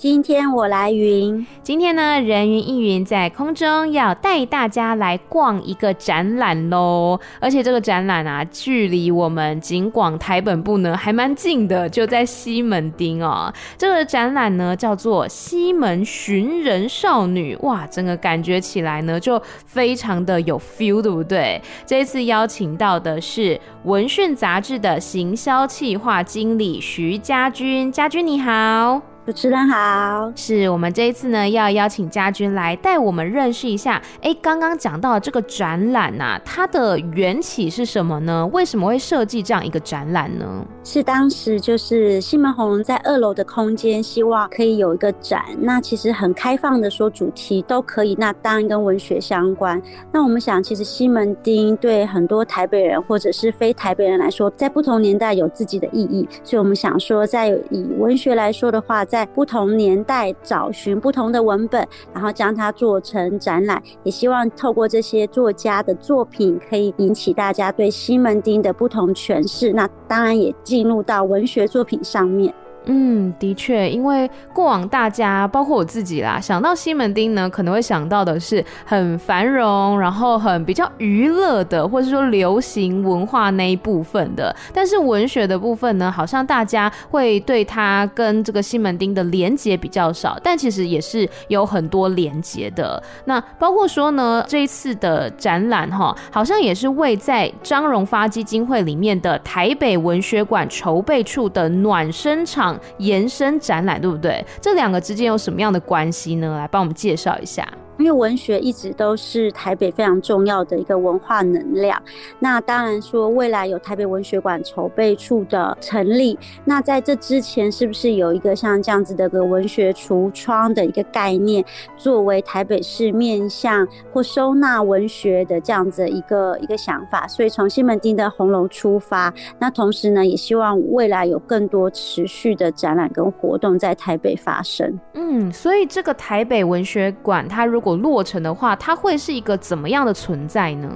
今天我来云，今天呢，人云亦云在空中要带大家来逛一个展览喽。而且这个展览啊，距离我们景广台本部呢还蛮近的，就在西门町哦。这个展览呢叫做《西门寻人少女》，哇，整个感觉起来呢就非常的有 feel，对不对？这一次邀请到的是《文讯》杂志的行销企划经理徐家军，家军你好。主持人好，是我们这一次呢要邀请嘉君来带我们认识一下。哎，刚刚讲到的这个展览呐、啊，它的缘起是什么呢？为什么会设计这样一个展览呢？是当时就是西门红在二楼的空间，希望可以有一个展。那其实很开放的说，主题都可以。那当然跟文学相关。那我们想，其实西门町对很多台北人或者是非台北人来说，在不同年代有自己的意义。所以我们想说，在以文学来说的话，在不同年代找寻不同的文本，然后将它做成展览，也希望透过这些作家的作品，可以引起大家对西门町的不同诠释。那当然也进入到文学作品上面。嗯，的确，因为过往大家包括我自己啦，想到西门町呢，可能会想到的是很繁荣，然后很比较娱乐的，或者说流行文化那一部分的。但是文学的部分呢，好像大家会对它跟这个西门町的连结比较少，但其实也是有很多连接的。那包括说呢，这一次的展览哈，好像也是为在张荣发基金会里面的台北文学馆筹备处的暖身场。延伸展览，对不对？这两个之间有什么样的关系呢？来帮我们介绍一下。因为文学一直都是台北非常重要的一个文化能量。那当然说，未来有台北文学馆筹备处的成立，那在这之前，是不是有一个像这样子的个文学橱窗的一个概念，作为台北市面向或收纳文学的这样子一个一个想法？所以从西门町的红楼出发，那同时呢，也希望未来有更多持续的展览跟活动在台北发生。嗯，所以这个台北文学馆，它如果落成的话，它会是一个怎么样的存在呢？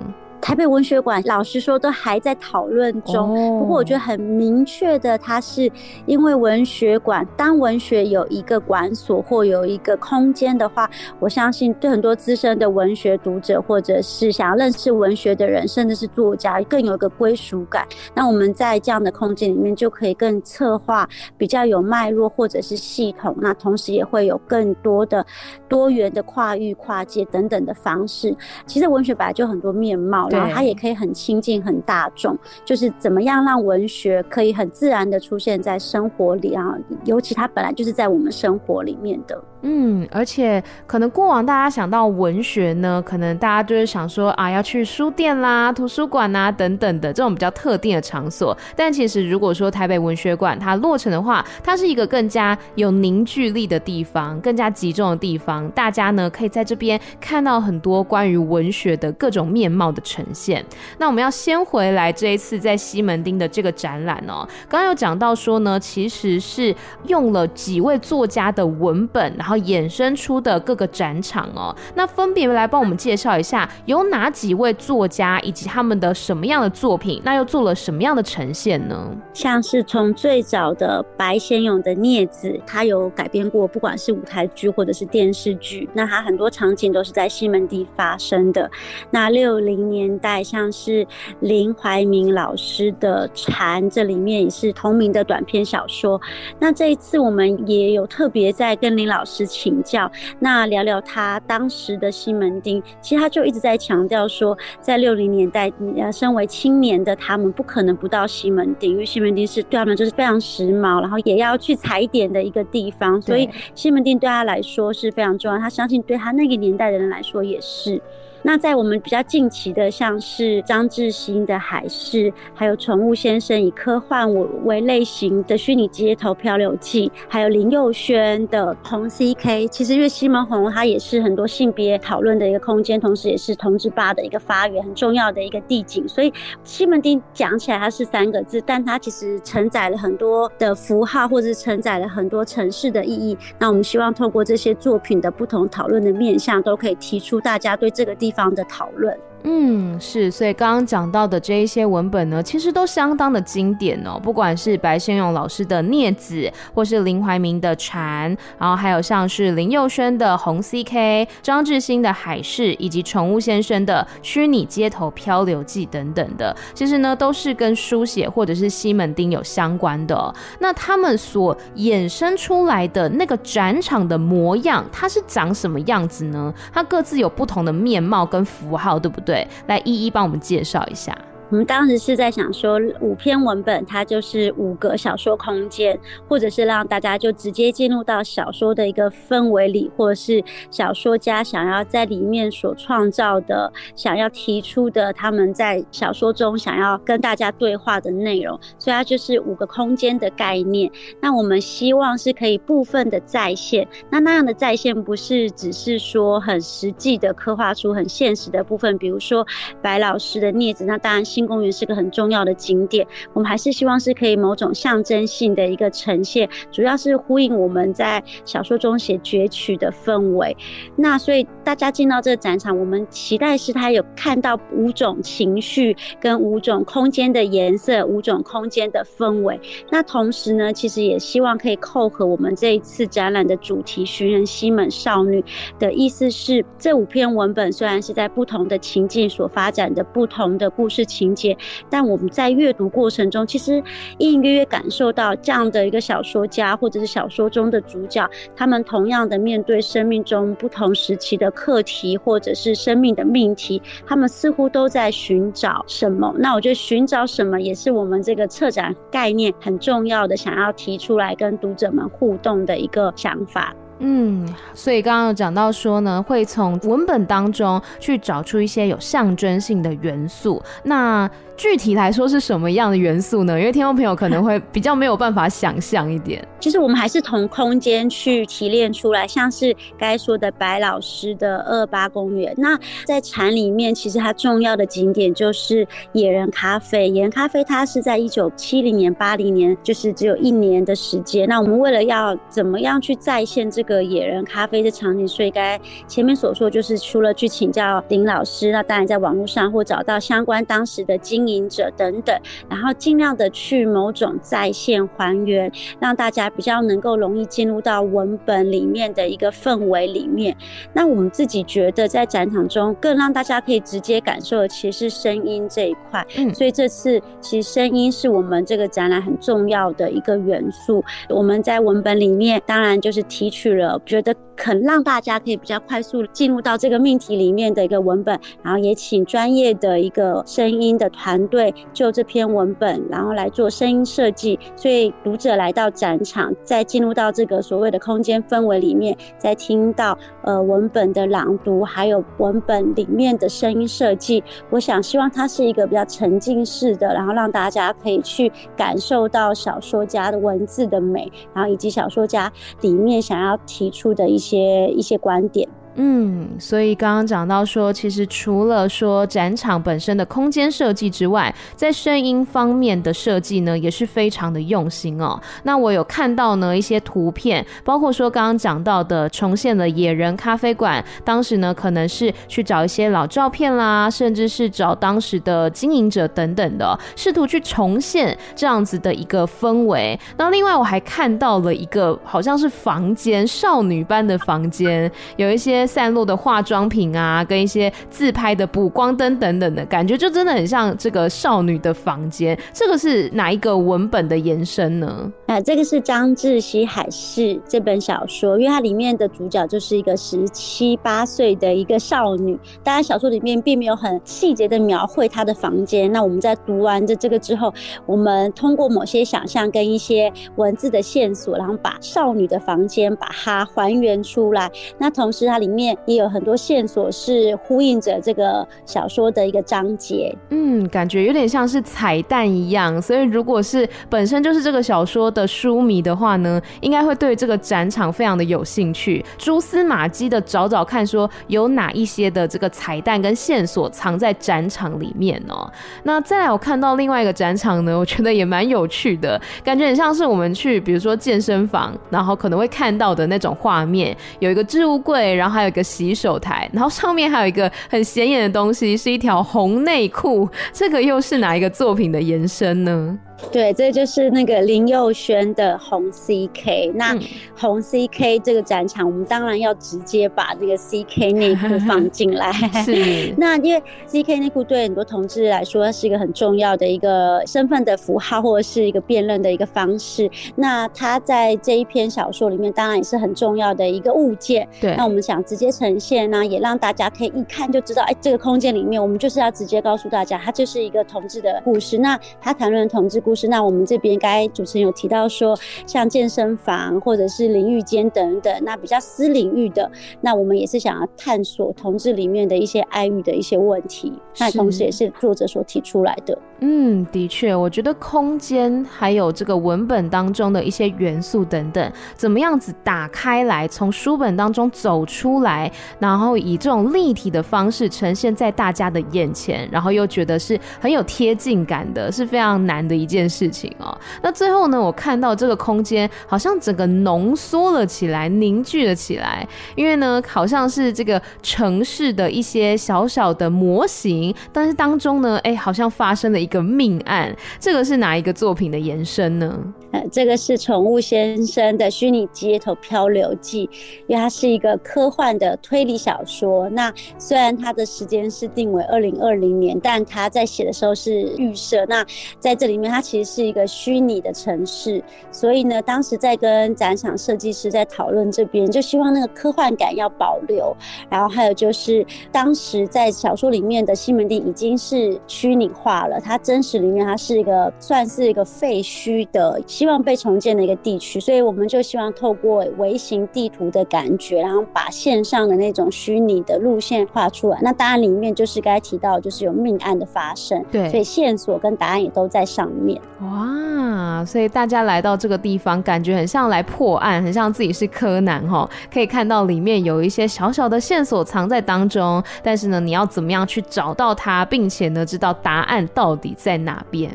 台北文学馆，老实说都还在讨论中。Oh. 不过我觉得很明确的，它是因为文学馆，当文学有一个馆所或有一个空间的话，我相信对很多资深的文学读者，或者是想要认识文学的人，甚至是作家，更有一个归属感。那我们在这样的空间里面，就可以更策划比较有脉络或者是系统。那同时也会有更多的多元的跨域、跨界等等的方式。其实文学本来就很多面貌。然后它也可以很亲近、很大众，就是怎么样让文学可以很自然的出现在生活里啊，尤其它本来就是在我们生活里面的。嗯，而且可能过往大家想到文学呢，可能大家就是想说啊，要去书店啦、图书馆啊等等的这种比较特定的场所。但其实如果说台北文学馆它落成的话，它是一个更加有凝聚力的地方，更加集中的地方。大家呢可以在这边看到很多关于文学的各种面貌的呈现。那我们要先回来这一次在西门町的这个展览哦，刚刚有讲到说呢，其实是用了几位作家的文本，然后。衍生出的各个展场哦，那分别来帮我们介绍一下有哪几位作家以及他们的什么样的作品，那又做了什么样的呈现呢？像是从最早的白先勇的《孽子》，他有改编过，不管是舞台剧或者是电视剧，那他很多场景都是在西门町发生的。那六零年代像是林怀民老师的《蝉》，这里面也是同名的短篇小说。那这一次我们也有特别在跟林老师。请教，那聊聊他当时的西门町。其实他就一直在强调说，在六零年代，呃，身为青年的他们不可能不到西门町，因为西门町是对他们就是非常时髦，然后也要去踩点的一个地方。所以西门町对他来说是非常重要，他相信对他那个年代的人来说也是。那在我们比较近期的，像是张志新的《海市》，还有宠物先生以科幻为类型的虚拟街头漂流记，还有林佑轩的红 CK。其实因为西门红它也是很多性别讨论的一个空间，同时也是同志吧的一个发源很重要的一个地景。所以西门町讲起来它是三个字，但它其实承载了很多的符号，或者是承载了很多城市的意义。那我们希望透过这些作品的不同讨论的面向，都可以提出大家对这个地方的讨论。嗯，是，所以刚刚讲到的这一些文本呢，其实都相当的经典哦。不管是白先勇老师的《镊子》，或是林怀民的《蝉》，然后还有像是林佑轩的《红 CK》，张志新的《海市》，以及宠物先生的《虚拟街头漂流记》等等的，其实呢都是跟书写或者是西门町有相关的。那他们所衍生出来的那个展场的模样，它是长什么样子呢？它各自有不同的面貌跟符号，对不对？对，来一一帮我们介绍一下。我们当时是在想说，五篇文本它就是五个小说空间，或者是让大家就直接进入到小说的一个氛围里，或者是小说家想要在里面所创造的、想要提出的他们在小说中想要跟大家对话的内容，所以它就是五个空间的概念。那我们希望是可以部分的再现，那那样的再现不是只是说很实际的刻画出很现实的部分，比如说白老师的镊子，那当然。新公园是个很重要的景点，我们还是希望是可以某种象征性的一个呈现，主要是呼应我们在小说中写攫取的氛围。那所以大家进到这个展场，我们期待是他有看到五种情绪跟五种空间的颜色，五种空间的氛围。那同时呢，其实也希望可以扣合我们这一次展览的主题“寻人西门少女”的意思是，这五篇文本虽然是在不同的情境所发展的不同的故事情。情节，但我们在阅读过程中，其实隐隐约约感受到这样的一个小说家，或者是小说中的主角，他们同样的面对生命中不同时期的课题，或者是生命的命题，他们似乎都在寻找什么。那我觉得寻找什么，也是我们这个策展概念很重要的，想要提出来跟读者们互动的一个想法。嗯，所以刚刚有讲到说呢，会从文本当中去找出一些有象征性的元素。那具体来说是什么样的元素呢？因为听众朋友可能会比较没有办法想象一点。其实我们还是从空间去提炼出来，像是该说的白老师的二八公园。那在禅里面，其实它重要的景点就是野人咖啡。野人咖啡它是在一九七零年、八零年，就是只有一年的时间。那我们为了要怎么样去再现这个野人咖啡的场景，所以该前面所说，就是除了去请教林老师，那当然在网络上或找到相关当时的经营者等等，然后尽量的去某种在线还原，让大家比较能够容易进入到文本里面的一个氛围里面。那我们自己觉得在展场中更让大家可以直接感受的，其实是声音这一块。嗯，所以这次其实声音是我们这个展览很重要的一个元素。我们在文本里面当然就是提取了，觉得。肯让大家可以比较快速进入到这个命题里面的一个文本，然后也请专业的一个声音的团队就这篇文本，然后来做声音设计。所以读者来到展场，再进入到这个所谓的空间氛围里面，再听到呃文本的朗读，还有文本里面的声音设计。我想希望它是一个比较沉浸式的，然后让大家可以去感受到小说家的文字的美，然后以及小说家里面想要提出的一些。一些观点。嗯，所以刚刚讲到说，其实除了说展场本身的空间设计之外，在声音方面的设计呢，也是非常的用心哦。那我有看到呢一些图片，包括说刚刚讲到的重现了野人咖啡馆，当时呢可能是去找一些老照片啦，甚至是找当时的经营者等等的，试图去重现这样子的一个氛围。那另外我还看到了一个好像是房间，少女般的房间，有一些。散落的化妆品啊，跟一些自拍的补光灯等等的感觉，就真的很像这个少女的房间。这个是哪一个文本的延伸呢？啊，这个是张志熙《海市》这本小说，因为它里面的主角就是一个十七八岁的一个少女。当然，小说里面并没有很细节的描绘她的房间。那我们在读完这这个之后，我们通过某些想象跟一些文字的线索，然后把少女的房间把它还原出来。那同时，它里面面也有很多线索是呼应着这个小说的一个章节。嗯，感觉有点像是彩蛋一样。所以如果是本身就是这个小说的书迷的话呢，应该会对这个展场非常的有兴趣，蛛丝马迹的找找看，说有哪一些的这个彩蛋跟线索藏在展场里面哦。那再来，我看到另外一个展场呢，我觉得也蛮有趣的，感觉很像是我们去，比如说健身房，然后可能会看到的那种画面，有一个置物柜，然后还有一个洗手台，然后上面还有一个很显眼的东西，是一条红内裤，这个又是哪一个作品的延伸呢？对，这就是那个林佑轩的红 CK。那红 CK 这个展场，我们当然要直接把这个 CK 内裤放进来。是。那因为 CK 内裤对很多同志来说是一个很重要的一个身份的符号，或者是一个辨认的一个方式。那它在这一篇小说里面，当然也是很重要的一个物件。对。那我们想直接呈现呢，也让大家可以一看就知道，哎，这个空间里面，我们就是要直接告诉大家，它就是一个同志的故事。那他谈论同志故事。那我们这边刚才主持人有提到说，像健身房或者是淋浴间等等，那比较私领域的，那我们也是想要探索同志里面的一些爱欲的一些问题，那同时也是作者所提出来的。嗯，的确，我觉得空间还有这个文本当中的一些元素等等，怎么样子打开来，从书本当中走出来，然后以这种立体的方式呈现在大家的眼前，然后又觉得是很有贴近感的，是非常难的一件件事情哦。那最后呢，我看到这个空间好像整个浓缩了起来，凝聚了起来，因为呢，好像是这个城市的一些小小的模型，但是当中呢，哎，好像发生了一个命案，这个是哪一个作品的延伸呢？呃，这个是宠物先生的虚拟街头漂流记，因为它是一个科幻的推理小说。那虽然它的时间是定为二零二零年，但它在写的时候是预设。那在这里面，它其实是一个虚拟的城市。所以呢，当时在跟展场设计师在讨论这边，就希望那个科幻感要保留。然后还有就是，当时在小说里面的西门町已经是虚拟化了，它。真实里面，它是一个算是一个废墟的，希望被重建的一个地区，所以我们就希望透过微型地图的感觉，然后把线上的那种虚拟的路线画出来。那当然里面就是该提到，就是有命案的发生，对，所以线索跟答案也都在上面。哇，所以大家来到这个地方，感觉很像来破案，很像自己是柯南哈，可以看到里面有一些小小的线索藏在当中，但是呢，你要怎么样去找到它，并且呢，知道答案到底在哪边？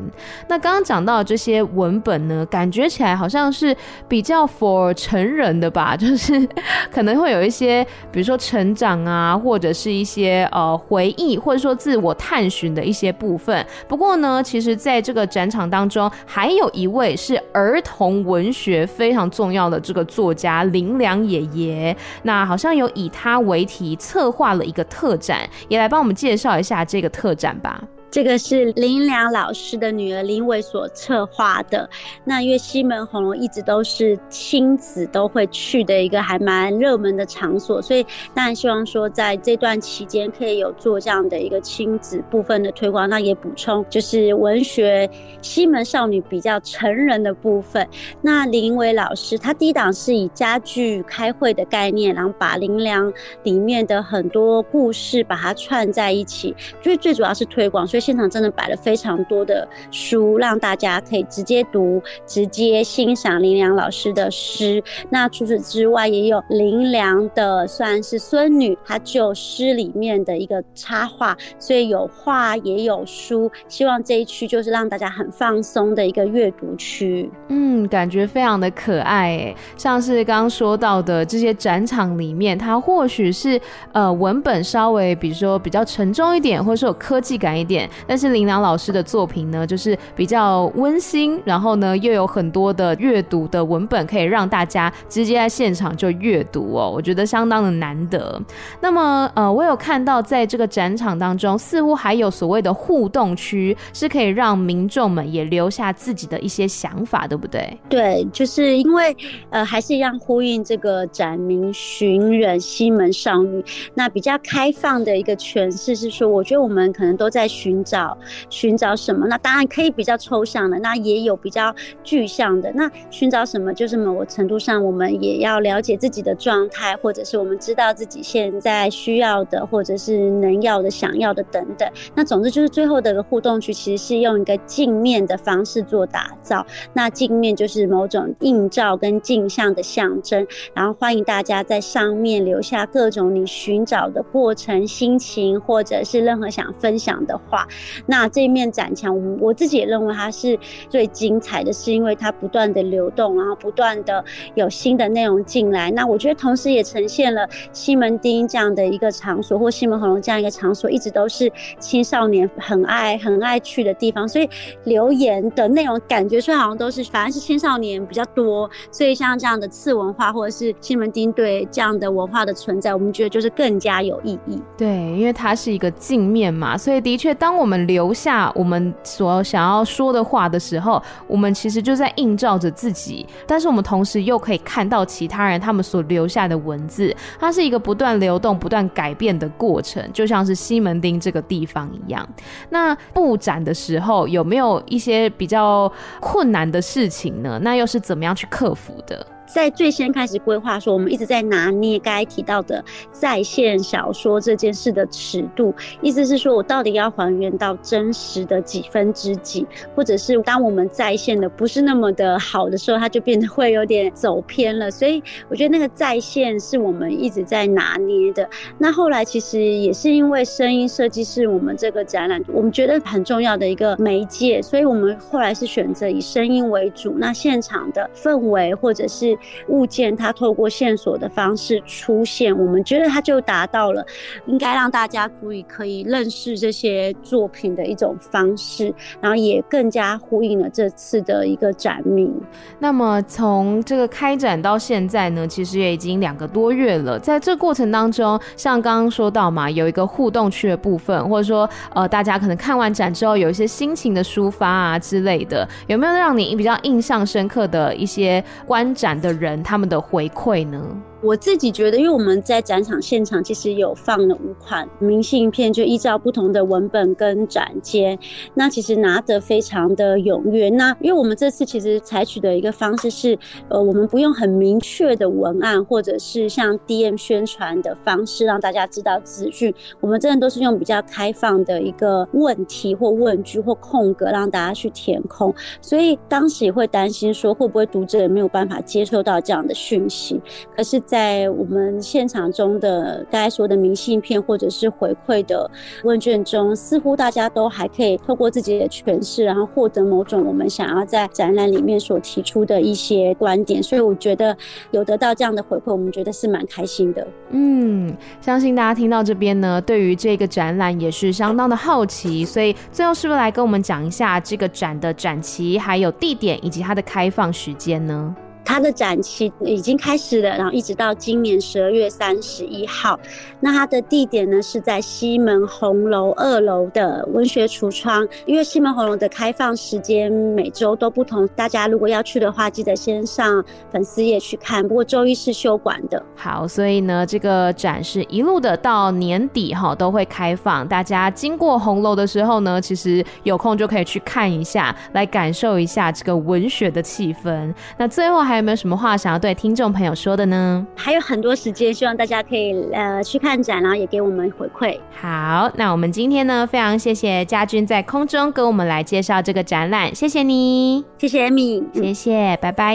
那刚刚讲到的这些文本呢，感觉起来好像是比较 for 成人的吧，就是可能会有一些，比如说成长啊，或者是一些呃回忆，或者说自我探寻的一些部分。不过呢，其实在这个展场当中，还有一位是儿童文学非常重要的这个作家林良爷爷，那好像有以他为题策划了一个特展，也来帮我们介绍一下这个特展吧。这个是林良老师的女儿林伟所策划的。那因为西门红楼一直都是亲子都会去的一个还蛮热门的场所，所以当然希望说在这段期间可以有做这样的一个亲子部分的推广。那也补充就是文学西门少女比较成人的部分。那林伟老师他第一档是以家具开会的概念，然后把林良里面的很多故事把它串在一起，最最主要是推广，所以。现场真的摆了非常多的书，让大家可以直接读、直接欣赏林良老师的诗。那除此之外，也有林良的算是孙女，她就诗里面的一个插画，所以有画也有书。希望这一区就是让大家很放松的一个阅读区。嗯，感觉非常的可爱诶，像是刚刚说到的这些展场里面，它或许是呃文本稍微比如说比较沉重一点，或者说有科技感一点。但是林良老师的作品呢，就是比较温馨，然后呢又有很多的阅读的文本，可以让大家直接在现场就阅读哦，我觉得相当的难得。那么呃，我有看到在这个展场当中，似乎还有所谓的互动区，是可以让民众们也留下自己的一些想法，对不对？对，就是因为呃，还是一样呼应这个展名寻人西门少女，那比较开放的一个诠释是说，我觉得我们可能都在寻。找寻找什么？那当然可以比较抽象的，那也有比较具象的。那寻找什么，就是某个程度上，我们也要了解自己的状态，或者是我们知道自己现在需要的，或者是能要的、想要的等等。那总之就是最后的互动区，其实是用一个镜面的方式做打造。那镜面就是某种映照跟镜像的象征，然后欢迎大家在上面留下各种你寻找的过程、心情，或者是任何想分享的话。那这一面展墙，我我自己也认为它是最精彩的，是因为它不断的流动，然后不断的有新的内容进来。那我觉得同时也呈现了西门町这样的一个场所，或西门红楼这样一个场所，一直都是青少年很爱很爱去的地方。所以留言的内容感觉出来好像都是，反而是青少年比较多。所以像这样的次文化，或者是西门町对这样的文化的存在，我们觉得就是更加有意义。对，因为它是一个镜面嘛，所以的确，当我们留下我们所想要说的话的时候，我们其实就在映照着自己。但是我们同时又可以看到其他人他们所留下的文字，它是一个不断流动、不断改变的过程，就像是西门町这个地方一样。那布展的时候有没有一些比较困难的事情呢？那又是怎么样去克服的？在最先开始规划说，我们一直在拿捏刚才提到的在线小说这件事的尺度，意思是说我到底要还原到真实的几分之几，或者是当我们在线的不是那么的好的时候，它就变得会有点走偏了。所以我觉得那个在线是我们一直在拿捏的。那后来其实也是因为声音设计是我们这个展览我们觉得很重要的一个媒介，所以我们后来是选择以声音为主。那现场的氛围或者是物件，它透过线索的方式出现，我们觉得它就达到了应该让大家足以可以认识这些作品的一种方式，然后也更加呼应了这次的一个展名。那么从这个开展到现在呢，其实也已经两个多月了。在这过程当中，像刚刚说到嘛，有一个互动区的部分，或者说呃，大家可能看完展之后有一些心情的抒发啊之类的，有没有让你比较印象深刻的一些观展的人他们的回馈呢？我自己觉得，因为我们在展场现场其实有放了五款明信片，就依照不同的文本跟展间，那其实拿得非常的踊跃。那因为我们这次其实采取的一个方式是，呃，我们不用很明确的文案，或者是像 DM 宣传的方式让大家知道资讯，我们真的都是用比较开放的一个问题或问句或空格让大家去填空。所以当时也会担心说，会不会读者也没有办法接受到这样的讯息，可是。在我们现场中的大家说的明信片或者是回馈的问卷中，似乎大家都还可以透过自己的诠释，然后获得某种我们想要在展览里面所提出的一些观点。所以我觉得有得到这样的回馈，我们觉得是蛮开心的。嗯，相信大家听到这边呢，对于这个展览也是相当的好奇。所以最后是不是来跟我们讲一下这个展的展期、还有地点以及它的开放时间呢？它的展期已经开始了，然后一直到今年十二月三十一号。那它的地点呢，是在西门红楼二楼的文学橱窗。因为西门红楼的开放时间每周都不同，大家如果要去的话，记得先上粉丝页去看。不过周一是休馆的。好，所以呢，这个展是一路的到年底哈都会开放。大家经过红楼的时候呢，其实有空就可以去看一下，来感受一下这个文学的气氛。那最后还。有没有什么话想要对听众朋友说的呢？还有很多时间，希望大家可以呃去看展，然后也给我们回馈。好，那我们今天呢，非常谢谢家军在空中跟我们来介绍这个展览，谢谢你，谢谢 Amy，谢谢，拜拜。